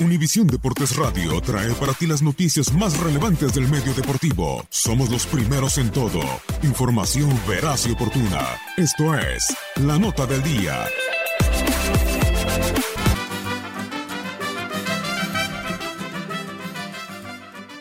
Univisión Deportes Radio trae para ti las noticias más relevantes del medio deportivo. Somos los primeros en todo. Información veraz y oportuna. Esto es La Nota del Día.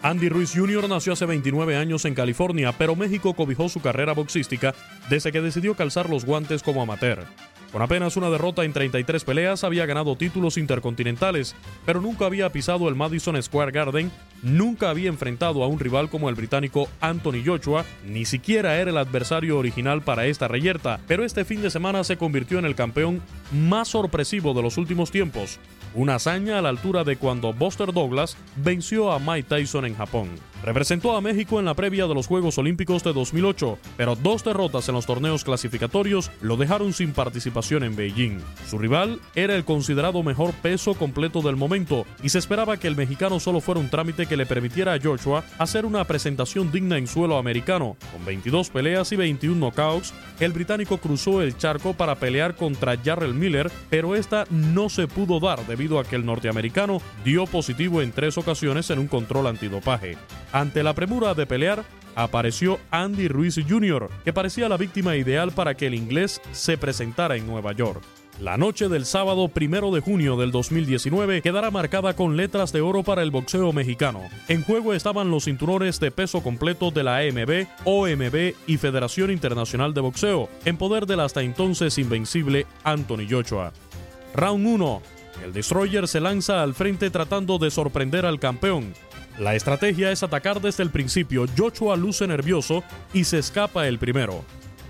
Andy Ruiz Jr. nació hace 29 años en California, pero México cobijó su carrera boxística desde que decidió calzar los guantes como amateur. Con apenas una derrota en 33 peleas, había ganado títulos intercontinentales, pero nunca había pisado el Madison Square Garden, nunca había enfrentado a un rival como el británico Anthony Joshua, ni siquiera era el adversario original para esta reyerta, pero este fin de semana se convirtió en el campeón más sorpresivo de los últimos tiempos, una hazaña a la altura de cuando Buster Douglas venció a Mike Tyson en Japón. Representó a México en la previa de los Juegos Olímpicos de 2008, pero dos derrotas en los torneos clasificatorios lo dejaron sin participación en Beijing. Su rival era el considerado mejor peso completo del momento y se esperaba que el mexicano solo fuera un trámite que le permitiera a Joshua hacer una presentación digna en suelo americano. Con 22 peleas y 21 knockouts, el británico cruzó el charco para pelear contra Jarrell Miller, pero esta no se pudo dar debido a que el norteamericano dio positivo en tres ocasiones en un control antidopaje. Ante la premura de pelear, apareció Andy Ruiz Jr., que parecía la víctima ideal para que el inglés se presentara en Nueva York. La noche del sábado primero de junio del 2019 quedará marcada con letras de oro para el boxeo mexicano. En juego estaban los cinturones de peso completo de la AMB, OMB y Federación Internacional de Boxeo, en poder del hasta entonces invencible Anthony Joshua. Round 1. El Destroyer se lanza al frente tratando de sorprender al campeón. La estrategia es atacar desde el principio. Joshua luce nervioso y se escapa el primero.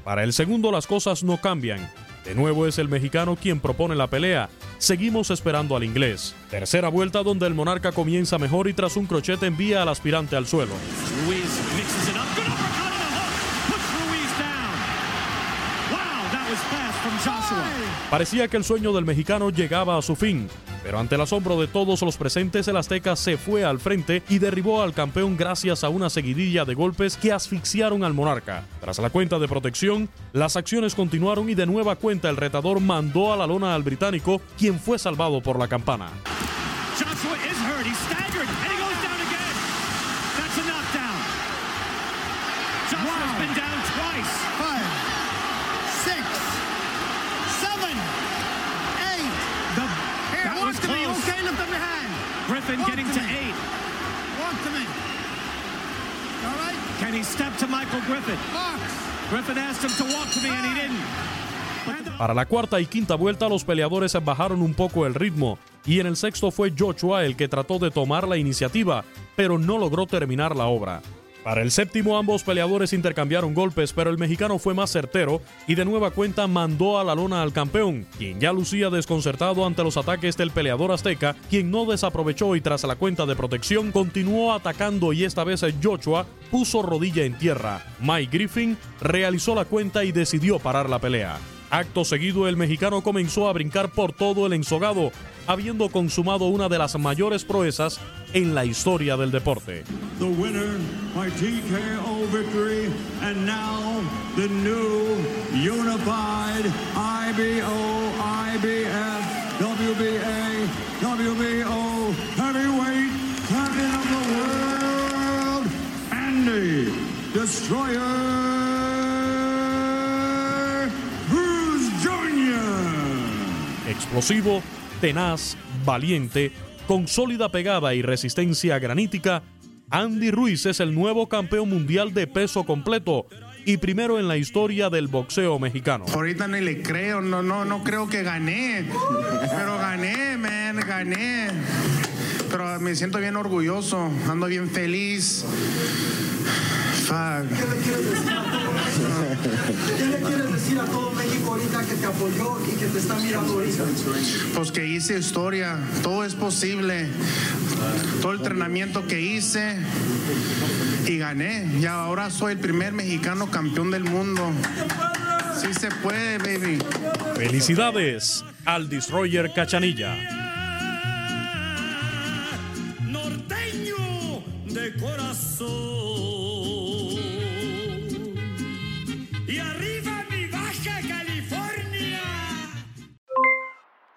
Para el segundo las cosas no cambian. De nuevo es el mexicano quien propone la pelea. Seguimos esperando al inglés. Tercera vuelta donde el monarca comienza mejor y tras un crochet envía al aspirante al suelo. Parecía que el sueño del mexicano llegaba a su fin, pero ante el asombro de todos los presentes, el Azteca se fue al frente y derribó al campeón gracias a una seguidilla de golpes que asfixiaron al monarca. Tras la cuenta de protección, las acciones continuaron y de nueva cuenta el retador mandó a la lona al británico, quien fue salvado por la campana. Lift up your hand. Griffin Walk getting to to eight. Walk to me. All right? Can he step to Michael Griffin? Box. Griffin asked him to walk to me and he didn't. Para la cuarta y quinta vuelta los peleadores bajaron un poco el ritmo y en el sexto fue Joshua el que trató de tomar la iniciativa, pero no logró terminar la obra. Para el séptimo ambos peleadores intercambiaron golpes, pero el mexicano fue más certero y de nueva cuenta mandó a la lona al campeón, quien ya lucía desconcertado ante los ataques del peleador azteca, quien no desaprovechó y tras la cuenta de protección continuó atacando y esta vez Joshua puso rodilla en tierra. Mike Griffin realizó la cuenta y decidió parar la pelea. Acto seguido, el mexicano comenzó a brincar por todo el ensogado, habiendo consumado una de las mayores proezas en la historia del deporte. The winner by TKO victory, and now the new unified IBO, IBF, WBA, WBO heavyweight champion of the world, Andy Destroyer. Explosivo, tenaz, valiente, con sólida pegada y resistencia granítica, Andy Ruiz es el nuevo campeón mundial de peso completo y primero en la historia del boxeo mexicano. Ahorita ni le creo, no, no, no creo que gané. Pero gané, man, gané. Pero me siento bien orgulloso, ando bien feliz. Fuck. ¿Qué le quieres decir a todo México? ¿Qué le quieres decir a todo México ahorita que te apoyó y que te está mirando ahorita? Pues que hice historia, todo es posible. Todo el entrenamiento que hice y gané. Y ahora soy el primer mexicano campeón del mundo. Sí se puede, baby. Felicidades al Destroyer Cachanilla.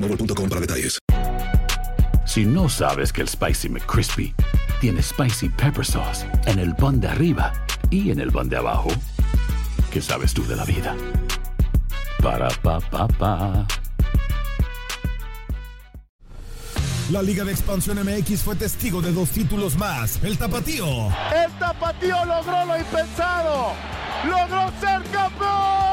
boostmobile.com para detalles. Si no sabes que el Spicy McCrispy tiene Spicy Pepper Sauce en el pan de arriba y en el pan de abajo, ¿qué sabes tú de la vida? Para, pa, pa, pa. La Liga de Expansión MX fue testigo de dos títulos más. El Tapatío. El Tapatío logró lo impensado. Logró ser campeón.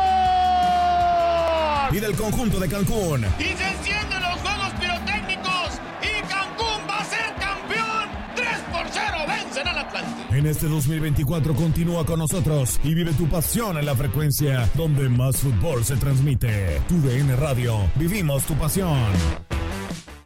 Y del conjunto de Cancún. Y se encienden los juegos pirotécnicos. Y Cancún va a ser campeón. 3 por 0 vencen al Atlante. En este 2024 continúa con nosotros y vive tu pasión en la frecuencia donde más fútbol se transmite. Tu DN Radio. Vivimos tu pasión.